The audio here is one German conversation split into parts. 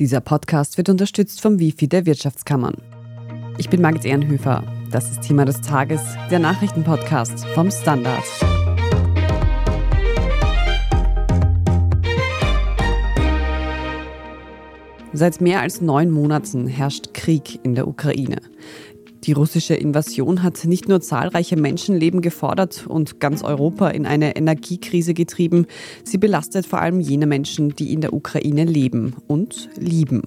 Dieser Podcast wird unterstützt vom Wifi der Wirtschaftskammern. Ich bin Margit Ehrenhöfer. Das ist Thema des Tages, der Nachrichtenpodcast vom Standard. Seit mehr als neun Monaten herrscht Krieg in der Ukraine. Die russische Invasion hat nicht nur zahlreiche Menschenleben gefordert und ganz Europa in eine Energiekrise getrieben, sie belastet vor allem jene Menschen, die in der Ukraine leben und lieben.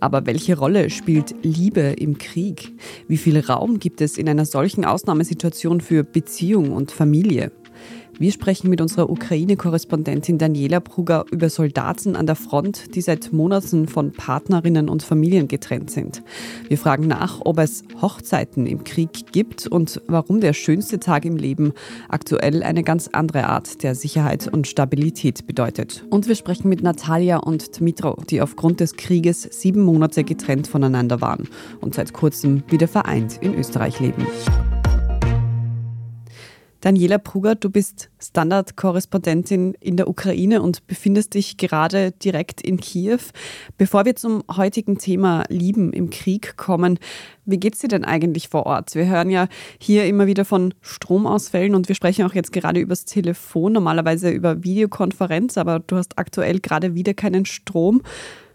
Aber welche Rolle spielt Liebe im Krieg? Wie viel Raum gibt es in einer solchen Ausnahmesituation für Beziehung und Familie? Wir sprechen mit unserer Ukraine-Korrespondentin Daniela Brugger über Soldaten an der Front, die seit Monaten von Partnerinnen und Familien getrennt sind. Wir fragen nach, ob es Hochzeiten im Krieg gibt und warum der schönste Tag im Leben aktuell eine ganz andere Art der Sicherheit und Stabilität bedeutet. Und wir sprechen mit Natalia und Dmitro, die aufgrund des Krieges sieben Monate getrennt voneinander waren und seit kurzem wieder vereint in Österreich leben. Daniela Pruger, du bist Standard-Korrespondentin in der Ukraine und befindest dich gerade direkt in Kiew. Bevor wir zum heutigen Thema Lieben im Krieg kommen, wie geht's dir denn eigentlich vor Ort? Wir hören ja hier immer wieder von Stromausfällen und wir sprechen auch jetzt gerade übers Telefon, normalerweise über Videokonferenz, aber du hast aktuell gerade wieder keinen Strom.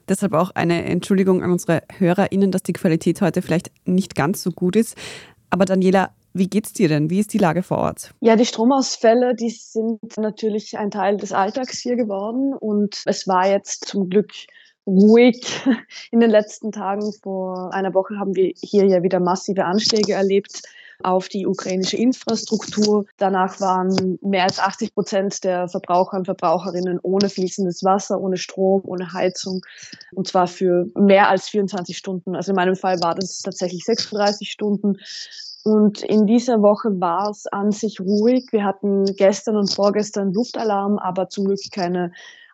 Deshalb auch eine Entschuldigung an unsere HörerInnen, dass die Qualität heute vielleicht nicht ganz so gut ist. Aber Daniela, wie geht's dir denn? Wie ist die Lage vor Ort? Ja, die Stromausfälle, die sind natürlich ein Teil des Alltags hier geworden und es war jetzt zum Glück ruhig in den letzten Tagen. Vor einer Woche haben wir hier ja wieder massive Anschläge erlebt auf die ukrainische Infrastruktur. Danach waren mehr als 80 Prozent der Verbraucher und Verbraucherinnen ohne fließendes Wasser, ohne Strom, ohne Heizung. Und zwar für mehr als 24 Stunden. Also in meinem Fall war das tatsächlich 36 Stunden. Und in dieser Woche war es an sich ruhig. Wir hatten gestern und vorgestern Luftalarm, aber zum Glück keine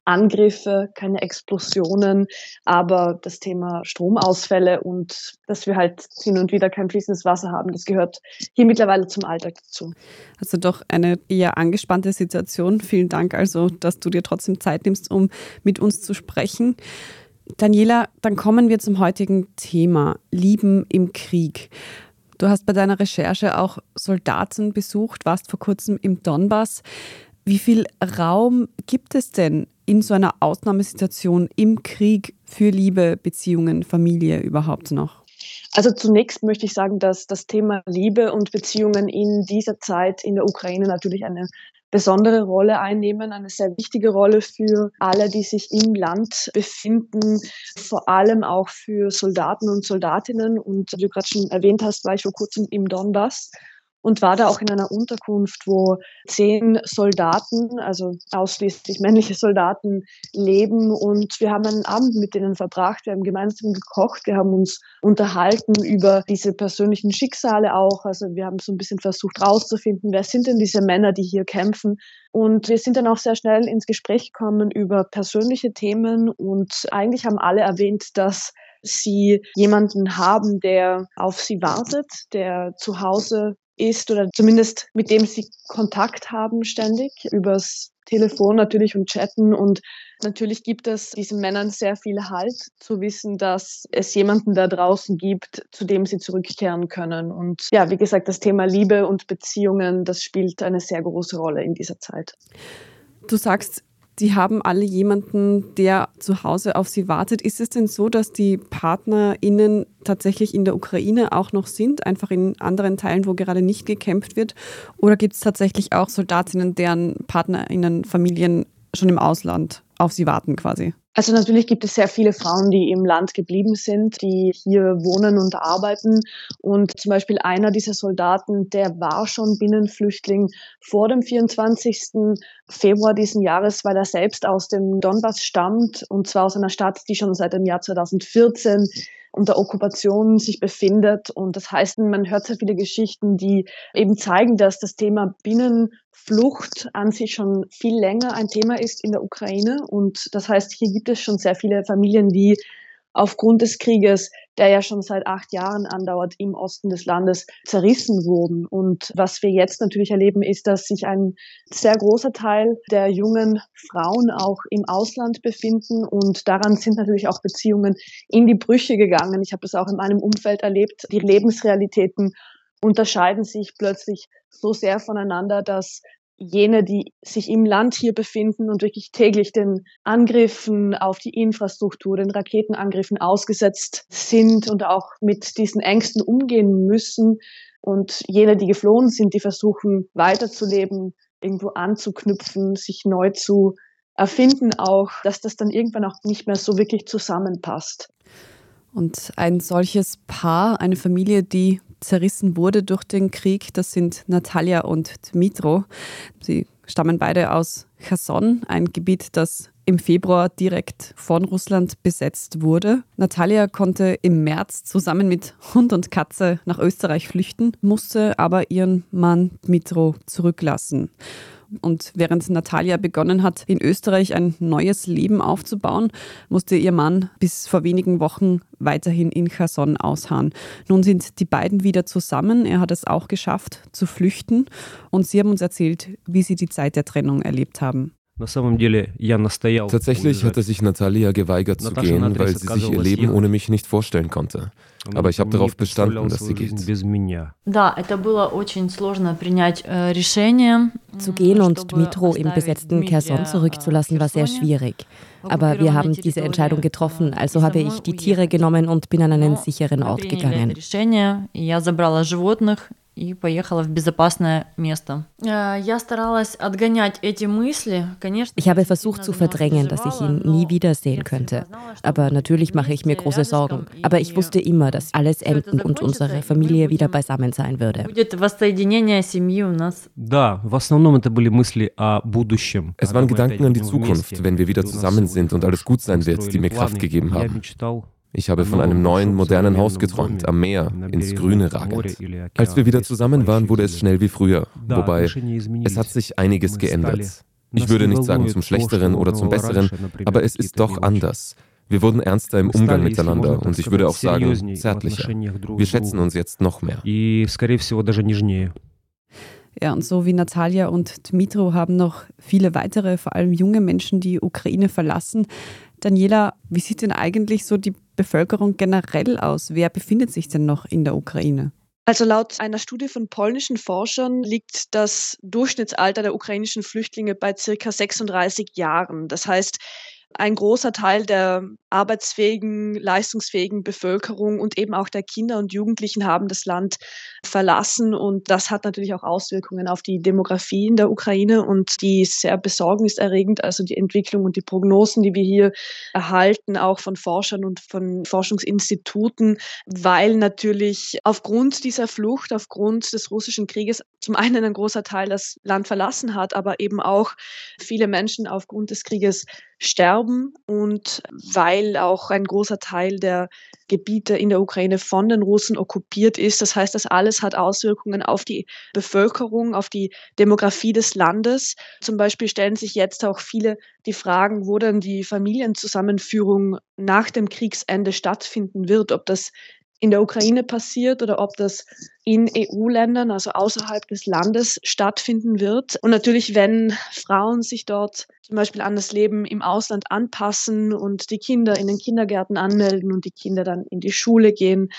Angriffe, keine Explosionen, aber das Thema Stromausfälle und dass wir halt hin und wieder kein fließendes Wasser haben, das gehört hier mittlerweile zum Alltag dazu. Also doch eine eher angespannte Situation. Vielen Dank also, dass du dir trotzdem Zeit nimmst, um mit uns zu sprechen. Daniela, dann kommen wir zum heutigen Thema Lieben im Krieg. Du hast bei deiner Recherche auch Soldaten besucht, warst vor kurzem im Donbass. Wie viel Raum gibt es denn in so einer Ausnahmesituation im Krieg für Liebe, Beziehungen, Familie überhaupt noch? Also zunächst möchte ich sagen, dass das Thema Liebe und Beziehungen in dieser Zeit in der Ukraine natürlich eine besondere Rolle einnehmen, eine sehr wichtige Rolle für alle, die sich im Land befinden, vor allem auch für Soldaten und Soldatinnen. Und wie du gerade schon erwähnt hast, war ich vor kurzem im Donbass und war da auch in einer Unterkunft, wo zehn Soldaten, also ausschließlich männliche Soldaten, leben. Und wir haben einen Abend mit denen verbracht. Wir haben gemeinsam gekocht. Wir haben uns unterhalten über diese persönlichen Schicksale auch. Also wir haben so ein bisschen versucht rauszufinden, wer sind denn diese Männer, die hier kämpfen. Und wir sind dann auch sehr schnell ins Gespräch gekommen über persönliche Themen. Und eigentlich haben alle erwähnt, dass sie jemanden haben, der auf sie wartet, der zu Hause ist oder zumindest mit dem sie Kontakt haben ständig übers Telefon natürlich und chatten und natürlich gibt es diesen Männern sehr viel Halt zu wissen, dass es jemanden da draußen gibt, zu dem sie zurückkehren können und ja, wie gesagt, das Thema Liebe und Beziehungen, das spielt eine sehr große Rolle in dieser Zeit. Du sagst, die haben alle jemanden, der zu Hause auf sie wartet. Ist es denn so, dass die PartnerInnen tatsächlich in der Ukraine auch noch sind, einfach in anderen Teilen, wo gerade nicht gekämpft wird? Oder gibt es tatsächlich auch Soldatinnen, deren PartnerInnen, Familien schon im Ausland auf sie warten quasi? Also natürlich gibt es sehr viele Frauen, die im Land geblieben sind, die hier wohnen und arbeiten. Und zum Beispiel einer dieser Soldaten, der war schon Binnenflüchtling vor dem 24. Februar diesen Jahres, weil er selbst aus dem Donbass stammt und zwar aus einer Stadt, die schon seit dem Jahr 2014 unter Okkupation sich befindet. Und das heißt, man hört sehr viele Geschichten, die eben zeigen, dass das Thema Binnenflucht an sich schon viel länger ein Thema ist in der Ukraine. Und das heißt, hier gibt es schon sehr viele Familien, die aufgrund des Krieges der ja schon seit acht Jahren andauert, im Osten des Landes zerrissen wurden. Und was wir jetzt natürlich erleben, ist, dass sich ein sehr großer Teil der jungen Frauen auch im Ausland befinden. Und daran sind natürlich auch Beziehungen in die Brüche gegangen. Ich habe das auch in meinem Umfeld erlebt. Die Lebensrealitäten unterscheiden sich plötzlich so sehr voneinander, dass jene, die sich im Land hier befinden und wirklich täglich den Angriffen auf die Infrastruktur, den Raketenangriffen ausgesetzt sind und auch mit diesen Ängsten umgehen müssen. Und jene, die geflohen sind, die versuchen weiterzuleben, irgendwo anzuknüpfen, sich neu zu erfinden auch, dass das dann irgendwann auch nicht mehr so wirklich zusammenpasst. Und ein solches Paar, eine Familie, die zerrissen wurde durch den Krieg. Das sind Natalia und Dmitro. Sie stammen beide aus Cherson, ein Gebiet, das im Februar direkt von Russland besetzt wurde. Natalia konnte im März zusammen mit Hund und Katze nach Österreich flüchten, musste aber ihren Mann Dmitro zurücklassen. Und während Natalia begonnen hat, in Österreich ein neues Leben aufzubauen, musste ihr Mann bis vor wenigen Wochen weiterhin in Cherson ausharren. Nun sind die beiden wieder zusammen. Er hat es auch geschafft, zu flüchten. Und sie haben uns erzählt, wie sie die Zeit der Trennung erlebt haben. Tatsächlich hatte sich Natalia geweigert zu gehen, weil sie sich ihr Leben ohne mich nicht vorstellen konnte. Aber ich habe darauf bestanden, dass sie geht. Zu gehen und Dmitro im besetzten Kherson zurückzulassen war sehr schwierig. Aber wir haben diese Entscheidung getroffen, also habe ich die Tiere genommen und bin an einen sicheren Ort gegangen и поехала в безопасное место. Я старалась отгонять эти мысли. Ich habe versucht zu verdrängen, dass ich ihn nie wiedersehen könnte. Aber natürlich mache ich mir große Sorgen. Aber ich wusste immer, dass alles enden und unsere Familie wieder beisammen sein würde. Es waren Gedanken an die Zukunft, wenn wir wieder zusammen sind und alles gut sein wird, die mir Kraft gegeben haben. Ich habe von einem neuen, modernen Haus geträumt, am Meer, ins Grüne ragend. Als wir wieder zusammen waren, wurde es schnell wie früher, wobei es hat sich einiges geändert. Ich würde nicht sagen zum Schlechteren oder zum Besseren, aber es ist doch anders. Wir wurden ernster im Umgang miteinander und ich würde auch sagen, zärtlicher. Wir schätzen uns jetzt noch mehr. Ja, und so wie Natalia und Dmitro haben noch viele weitere, vor allem junge Menschen die Ukraine verlassen. Daniela, wie sieht denn eigentlich so die Bevölkerung generell aus? Wer befindet sich denn noch in der Ukraine? Also laut einer Studie von polnischen Forschern liegt das Durchschnittsalter der ukrainischen Flüchtlinge bei circa 36 Jahren. Das heißt, ein großer Teil der arbeitsfähigen, leistungsfähigen Bevölkerung und eben auch der Kinder und Jugendlichen haben das Land verlassen. Und das hat natürlich auch Auswirkungen auf die Demografie in der Ukraine und die ist sehr besorgniserregend. Also die Entwicklung und die Prognosen, die wir hier erhalten, auch von Forschern und von Forschungsinstituten, weil natürlich aufgrund dieser Flucht, aufgrund des russischen Krieges zum einen ein großer Teil das Land verlassen hat, aber eben auch viele Menschen aufgrund des Krieges sterben und weil auch ein großer Teil der Gebiete in der Ukraine von den Russen okkupiert ist. Das heißt, das alles hat Auswirkungen auf die Bevölkerung, auf die Demografie des Landes. Zum Beispiel stellen sich jetzt auch viele die Fragen, wo denn die Familienzusammenführung nach dem Kriegsende stattfinden wird, ob das in der Ukraine passiert oder ob das in EU-Ländern, also außerhalb des Landes, stattfinden wird. Und natürlich, wenn Frauen sich dort zum Beispiel an das Leben im Ausland anpassen und die Kinder in den Kindergärten anmelden und die Kinder dann in die Schule gehen,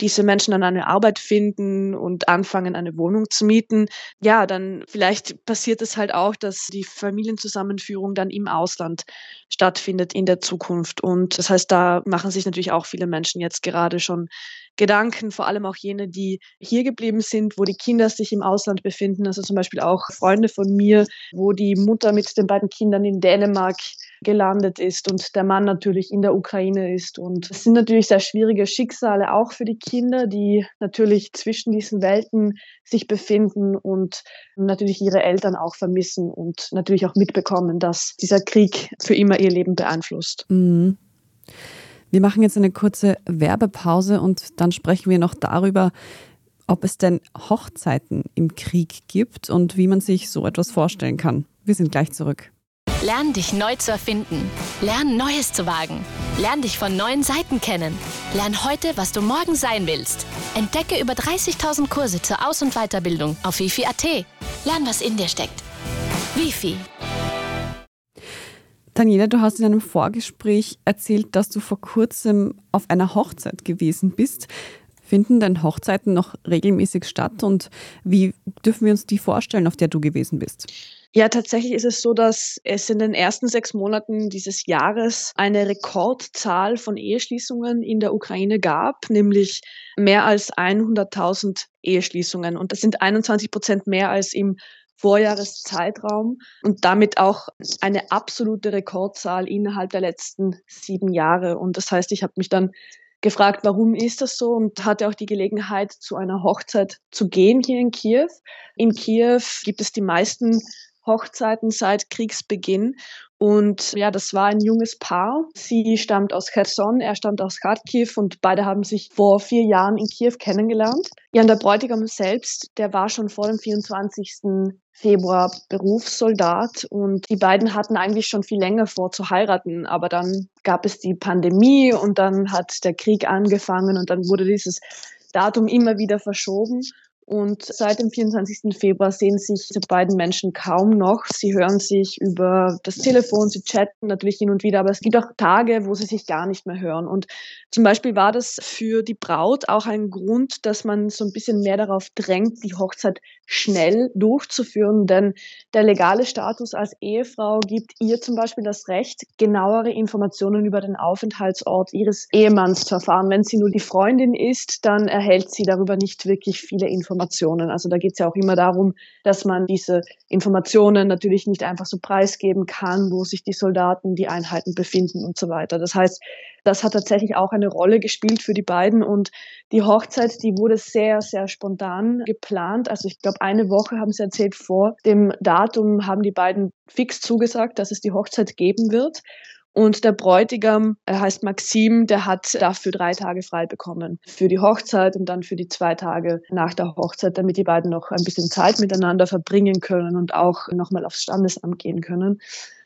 diese Menschen dann eine Arbeit finden und anfangen, eine Wohnung zu mieten, ja, dann vielleicht passiert es halt auch, dass die Familienzusammenführung dann im Ausland stattfindet in der Zukunft. Und das heißt, da machen sich natürlich auch viele Menschen jetzt gerade schon Gedanken, vor allem auch jene, die hier geblieben sind, wo die Kinder sich im Ausland befinden. Also zum Beispiel auch Freunde von mir, wo die Mutter mit den beiden Kindern in Dänemark gelandet ist und der Mann natürlich in der Ukraine ist. Und es sind natürlich sehr schwierige Schicksale auch für die Kinder, die natürlich zwischen diesen Welten sich befinden und natürlich ihre Eltern auch vermissen und natürlich auch mitbekommen, dass dieser Krieg für immer ihr Leben beeinflusst. Mhm. Wir machen jetzt eine kurze Werbepause und dann sprechen wir noch darüber, ob es denn Hochzeiten im Krieg gibt und wie man sich so etwas vorstellen kann. Wir sind gleich zurück. Lern dich neu zu erfinden. Lern Neues zu wagen. Lern dich von neuen Seiten kennen. Lern heute, was du morgen sein willst. Entdecke über 30.000 Kurse zur Aus- und Weiterbildung auf wifi.at. Lern, was in dir steckt. Wifi. Daniela, du hast in einem Vorgespräch erzählt, dass du vor kurzem auf einer Hochzeit gewesen bist. Finden denn Hochzeiten noch regelmäßig statt und wie dürfen wir uns die vorstellen, auf der du gewesen bist? Ja, tatsächlich ist es so, dass es in den ersten sechs Monaten dieses Jahres eine Rekordzahl von Eheschließungen in der Ukraine gab, nämlich mehr als 100.000 Eheschließungen. Und das sind 21 Prozent mehr als im Vorjahreszeitraum und damit auch eine absolute Rekordzahl innerhalb der letzten sieben Jahre. Und das heißt, ich habe mich dann gefragt, warum ist das so und hatte auch die Gelegenheit, zu einer Hochzeit zu gehen hier in Kiew. In Kiew gibt es die meisten Hochzeiten seit Kriegsbeginn. Und ja, das war ein junges Paar. Sie stammt aus Cherson, er stammt aus Kharkiv und beide haben sich vor vier Jahren in Kiew kennengelernt. Ja, und der Bräutigam selbst, der war schon vor dem 24. Februar Berufssoldat und die beiden hatten eigentlich schon viel länger vor zu heiraten, aber dann gab es die Pandemie und dann hat der Krieg angefangen und dann wurde dieses Datum immer wieder verschoben und seit dem 24. Februar sehen sich diese beiden Menschen kaum noch. Sie hören sich über das Telefon, sie chatten natürlich hin und wieder, aber es gibt auch Tage, wo sie sich gar nicht mehr hören. Und zum Beispiel war das für die Braut auch ein Grund, dass man so ein bisschen mehr darauf drängt, die Hochzeit schnell durchzuführen, denn der legale Status als Ehefrau gibt ihr zum Beispiel das Recht, genauere Informationen über den Aufenthaltsort ihres Ehemanns zu erfahren. Wenn sie nur die Freundin ist, dann erhält sie darüber nicht wirklich viele Informationen. Also da geht es ja auch immer darum, dass man diese Informationen natürlich nicht einfach so preisgeben kann, wo sich die Soldaten, die Einheiten befinden und so weiter. Das heißt, das hat tatsächlich auch eine Rolle gespielt für die beiden und die Hochzeit, die wurde sehr, sehr spontan geplant. Also ich glaube, eine Woche haben sie erzählt, vor dem Datum haben die beiden fix zugesagt, dass es die Hochzeit geben wird. Und der Bräutigam, er heißt Maxim, der hat dafür drei Tage frei bekommen. Für die Hochzeit und dann für die zwei Tage nach der Hochzeit, damit die beiden noch ein bisschen Zeit miteinander verbringen können und auch nochmal aufs Standesamt gehen können.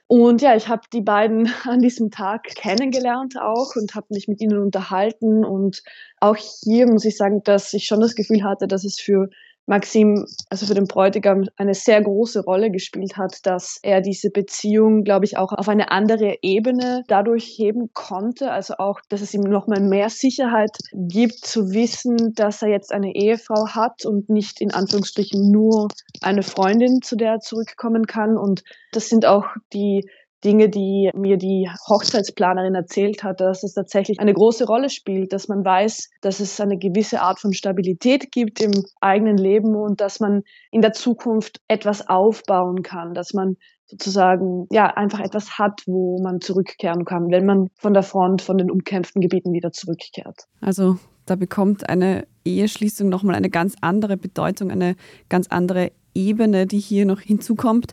Und ja, ich habe die beiden an diesem Tag kennengelernt auch und habe mich mit ihnen unterhalten. Und auch hier muss ich sagen, dass ich schon das Gefühl hatte, dass es für Maxim, also für den Bräutigam, eine sehr große Rolle gespielt hat, dass er diese Beziehung, glaube ich, auch auf eine andere Ebene dadurch heben konnte. Also auch, dass es ihm nochmal mehr Sicherheit gibt, zu wissen, dass er jetzt eine Ehefrau hat und nicht in Anführungsstrichen nur eine Freundin, zu der er zurückkommen kann. Und das sind auch die Dinge, die mir die Hochzeitsplanerin erzählt hat, dass es tatsächlich eine große Rolle spielt, dass man weiß, dass es eine gewisse Art von Stabilität gibt im eigenen Leben und dass man in der Zukunft etwas aufbauen kann, dass man sozusagen ja einfach etwas hat, wo man zurückkehren kann, wenn man von der Front, von den umkämpften Gebieten wieder zurückkehrt. Also da bekommt eine Eheschließung nochmal eine ganz andere Bedeutung, eine ganz andere Ebene, die hier noch hinzukommt.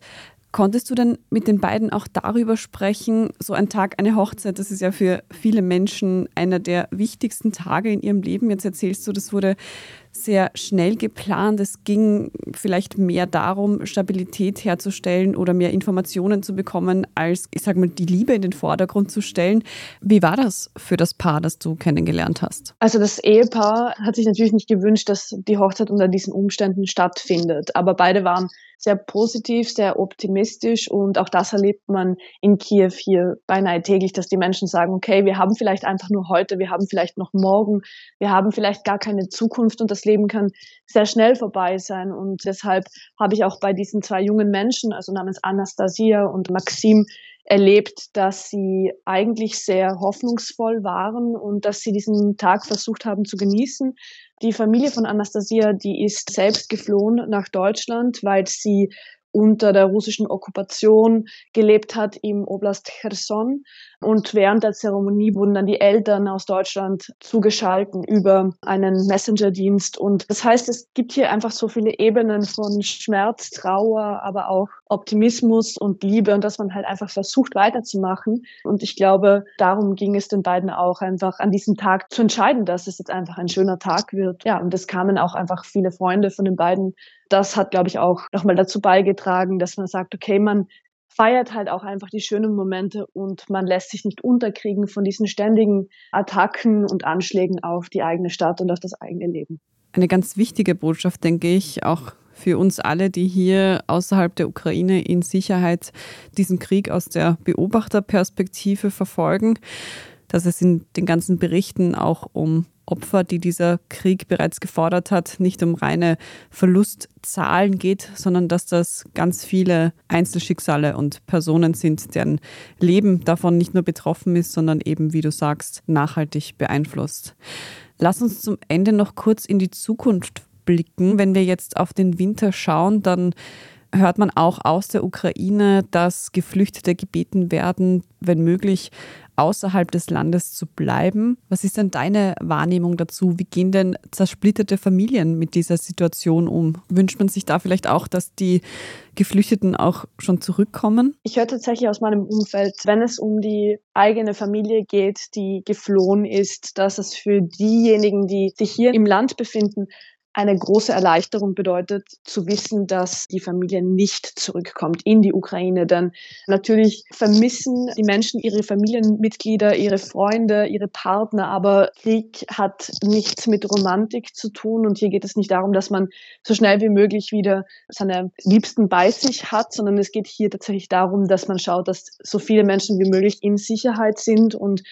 Konntest du denn mit den beiden auch darüber sprechen, so ein Tag, eine Hochzeit, das ist ja für viele Menschen einer der wichtigsten Tage in ihrem Leben. Jetzt erzählst du, das wurde sehr schnell geplant. Es ging vielleicht mehr darum, Stabilität herzustellen oder mehr Informationen zu bekommen, als, ich sag mal, die Liebe in den Vordergrund zu stellen. Wie war das für das Paar, das du kennengelernt hast? Also das Ehepaar hat sich natürlich nicht gewünscht, dass die Hochzeit unter diesen Umständen stattfindet. Aber beide waren sehr positiv, sehr optimistisch und auch das erlebt man in Kiew hier beinahe täglich, dass die Menschen sagen, okay, wir haben vielleicht einfach nur heute, wir haben vielleicht noch morgen, wir haben vielleicht gar keine Zukunft und das Leben kann sehr schnell vorbei sein und deshalb habe ich auch bei diesen zwei jungen Menschen, also namens Anastasia und Maxim, erlebt, dass sie eigentlich sehr hoffnungsvoll waren und dass sie diesen Tag versucht haben zu genießen. Die Familie von Anastasia, die ist selbst geflohen nach Deutschland, weil sie unter der russischen Okkupation gelebt hat im Oblast Cherson. Und während der Zeremonie wurden dann die Eltern aus Deutschland zugeschalten über einen Messenger-Dienst. Und das heißt, es gibt hier einfach so viele Ebenen von Schmerz, Trauer, aber auch Optimismus und Liebe und dass man halt einfach versucht weiterzumachen. Und ich glaube, darum ging es den beiden auch einfach an diesem Tag zu entscheiden, dass es jetzt einfach ein schöner Tag wird. Ja, und es kamen auch einfach viele Freunde von den beiden. Das hat, glaube ich, auch nochmal dazu beigetragen, dass man sagt, okay, man feiert halt auch einfach die schönen Momente und man lässt sich nicht unterkriegen von diesen ständigen Attacken und Anschlägen auf die eigene Stadt und auf das eigene Leben. Eine ganz wichtige Botschaft, denke ich, auch für uns alle, die hier außerhalb der Ukraine in Sicherheit diesen Krieg aus der Beobachterperspektive verfolgen, dass es in den ganzen Berichten auch um Opfer, die dieser Krieg bereits gefordert hat, nicht um reine Verlustzahlen geht, sondern dass das ganz viele Einzelschicksale und Personen sind, deren Leben davon nicht nur betroffen ist, sondern eben, wie du sagst, nachhaltig beeinflusst. Lass uns zum Ende noch kurz in die Zukunft blicken. Wenn wir jetzt auf den Winter schauen, dann hört man auch aus der Ukraine, dass Geflüchtete gebeten werden, wenn möglich außerhalb des Landes zu bleiben. Was ist denn deine Wahrnehmung dazu? Wie gehen denn zersplitterte Familien mit dieser Situation um? Wünscht man sich da vielleicht auch, dass die Geflüchteten auch schon zurückkommen? Ich höre tatsächlich aus meinem Umfeld, wenn es um die eigene Familie geht, die geflohen ist, dass es für diejenigen, die sich hier im Land befinden, eine große Erleichterung bedeutet, zu wissen, dass die Familie nicht zurückkommt in die Ukraine. Denn natürlich vermissen die Menschen ihre Familienmitglieder, ihre Freunde, ihre Partner, aber Krieg hat nichts mit Romantik zu tun und hier geht es nicht darum, dass man so schnell wie möglich wieder seine Liebsten bei sich hat, sondern es geht hier tatsächlich darum, dass man schaut, dass so viele Menschen wie möglich in Sicherheit sind und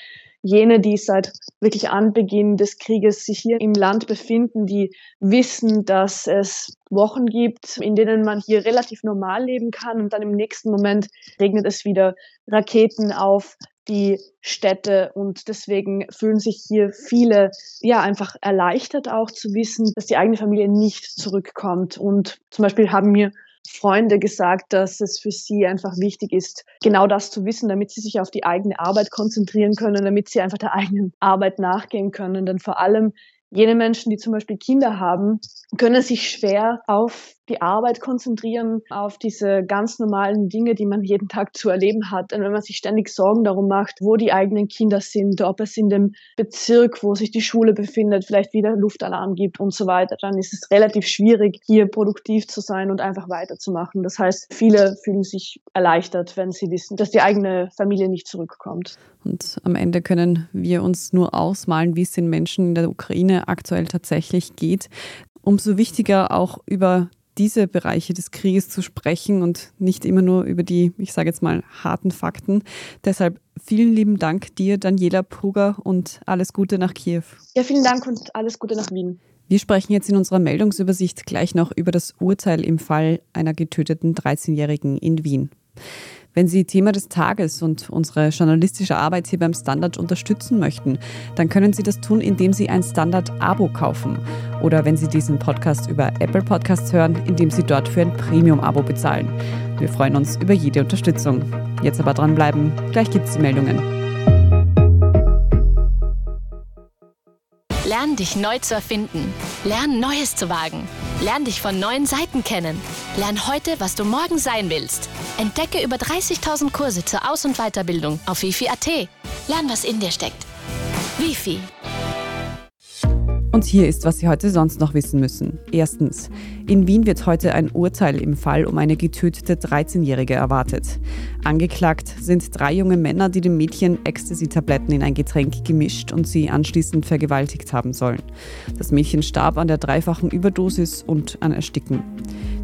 jene, die seit wirklich Anbeginn des Krieges sich hier im Land befinden, die wissen, dass es Wochen gibt, in denen man hier relativ normal leben kann. Und dann im nächsten Moment regnet es wieder Raketen auf die Städte. Und deswegen fühlen sich hier viele ja einfach erleichtert auch zu wissen, dass die eigene Familie nicht zurückkommt. Und zum Beispiel haben mir Freunde gesagt, dass es für sie einfach wichtig ist, genau das zu wissen, damit sie sich auf die eigene Arbeit konzentrieren können, damit sie einfach der eigenen Arbeit nachgehen können. Denn vor allem jene Menschen, die zum Beispiel Kinder haben, können sich schwer auf die Arbeit konzentrieren, auf diese ganz normalen Dinge, die man jeden Tag zu erleben hat. Und wenn man sich ständig Sorgen darum macht, wo die eigenen Kinder sind, ob es in dem Bezirk, wo sich die Schule befindet, vielleicht wieder Luftalarm gibt und so weiter, dann ist es relativ schwierig, hier produktiv zu sein und einfach weiterzumachen. Das heißt, viele fühlen sich erleichtert, wenn sie wissen, dass die eigene Familie nicht zurückkommt. Und am Ende können wir uns nur ausmalen, wie es den Menschen in der Ukraine aktuell tatsächlich geht. Umso wichtiger auch über diese Bereiche des Krieges zu sprechen und nicht immer nur über die, ich sage jetzt mal, harten Fakten. Deshalb vielen lieben Dank dir, Daniela Pruger, und alles Gute nach Kiew. Ja, vielen Dank und alles Gute nach Wien. Wir sprechen jetzt in unserer Meldungsübersicht gleich noch über das Urteil im Fall einer getöteten 13-Jährigen in Wien. Wenn Sie Thema des Tages und unsere journalistische Arbeit hier beim Standard unterstützen möchten, dann können Sie das tun, indem Sie ein Standard-Abo kaufen. Oder wenn Sie diesen Podcast über Apple Podcasts hören, indem Sie dort für ein Premium-Abo bezahlen. Wir freuen uns über jede Unterstützung. Jetzt aber dranbleiben, gleich gibt es die Meldungen. Lern dich neu zu erfinden. Lern Neues zu wagen. Lern dich von neuen Seiten kennen. Lern heute, was du morgen sein willst. Entdecke über 30.000 Kurse zur Aus- und Weiterbildung auf wifi.at. Lern, was in dir steckt. Wifi. Und hier ist, was Sie heute sonst noch wissen müssen. Erstens. In Wien wird heute ein Urteil im Fall um eine getötete 13-Jährige erwartet. Angeklagt sind drei junge Männer, die dem Mädchen Ecstasy-Tabletten in ein Getränk gemischt und sie anschließend vergewaltigt haben sollen. Das Mädchen starb an der dreifachen Überdosis und an Ersticken.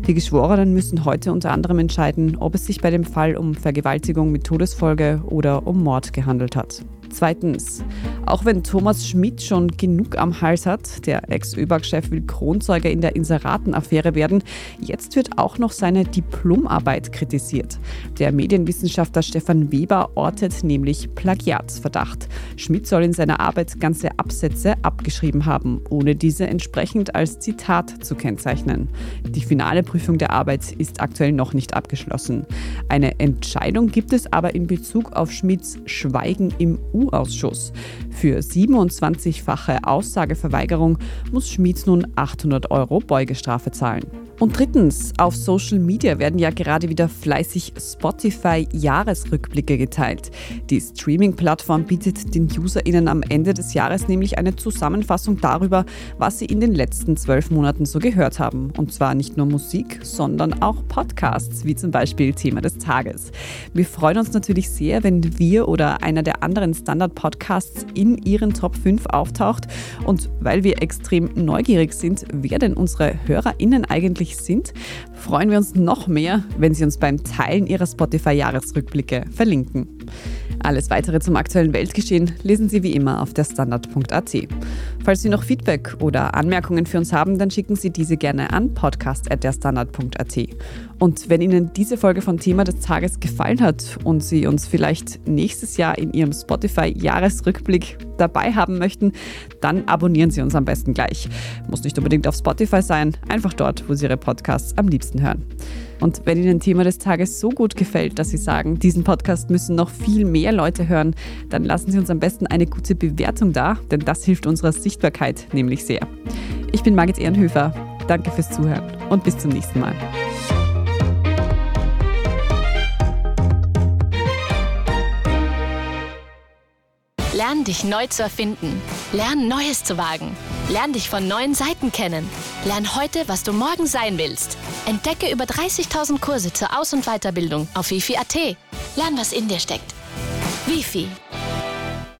Die Geschworenen müssen heute unter anderem entscheiden, ob es sich bei dem Fall um Vergewaltigung mit Todesfolge oder um Mord gehandelt hat. Zweitens, auch wenn Thomas Schmidt schon genug am Hals hat, der Ex-ÖBAG-Chef will Kronzeuge in der Inseratenaffäre werden, jetzt wird auch noch seine Diplomarbeit kritisiert. Der Medienwissenschaftler Stefan Weber ortet nämlich Plagiatsverdacht. Schmidt soll in seiner Arbeit ganze Absätze abgeschrieben haben, ohne diese entsprechend als Zitat zu kennzeichnen. Die finale Prüfung der Arbeit ist aktuell noch nicht abgeschlossen. Eine Entscheidung gibt es aber in Bezug auf Schmidts Schweigen im U EU-Ausschuss. Für 27-fache Aussageverweigerung muss Schmid nun 800 Euro Beugestrafe zahlen. Und drittens, auf Social Media werden ja gerade wieder fleißig Spotify-Jahresrückblicke geteilt. Die Streaming-Plattform bietet den UserInnen am Ende des Jahres nämlich eine Zusammenfassung darüber, was sie in den letzten zwölf Monaten so gehört haben. Und zwar nicht nur Musik, sondern auch Podcasts, wie zum Beispiel Thema des Tages. Wir freuen uns natürlich sehr, wenn wir oder einer der anderen Standard-Podcasts in ihren Top 5 auftaucht. Und weil wir extrem neugierig sind, wer denn unsere HörerInnen eigentlich sind, freuen wir uns noch mehr, wenn Sie uns beim Teilen Ihrer Spotify-Jahresrückblicke verlinken. Alles weitere zum aktuellen Weltgeschehen lesen Sie wie immer auf der Standard.at. Falls Sie noch Feedback oder Anmerkungen für uns haben, dann schicken Sie diese gerne an podcast.derstandard.at. Und wenn Ihnen diese Folge von Thema des Tages gefallen hat und Sie uns vielleicht nächstes Jahr in Ihrem Spotify-Jahresrückblick dabei haben möchten, dann abonnieren Sie uns am besten gleich. Muss nicht unbedingt auf Spotify sein, einfach dort, wo Sie Ihre Podcasts am liebsten hören. Und wenn Ihnen Thema des Tages so gut gefällt, dass Sie sagen, diesen Podcast müssen noch viel mehr Leute hören, dann lassen Sie uns am besten eine gute Bewertung da, denn das hilft unserer Sichtbarkeit nämlich sehr. Ich bin Margit Ehrenhöfer. Danke fürs Zuhören und bis zum nächsten Mal. Lern dich neu zu erfinden. Lern Neues zu wagen. Lern dich von neuen Seiten kennen. Lern heute, was du morgen sein willst. Entdecke über 30.000 Kurse zur Aus- und Weiterbildung auf wifi.at. Lern, was in dir steckt. Wifi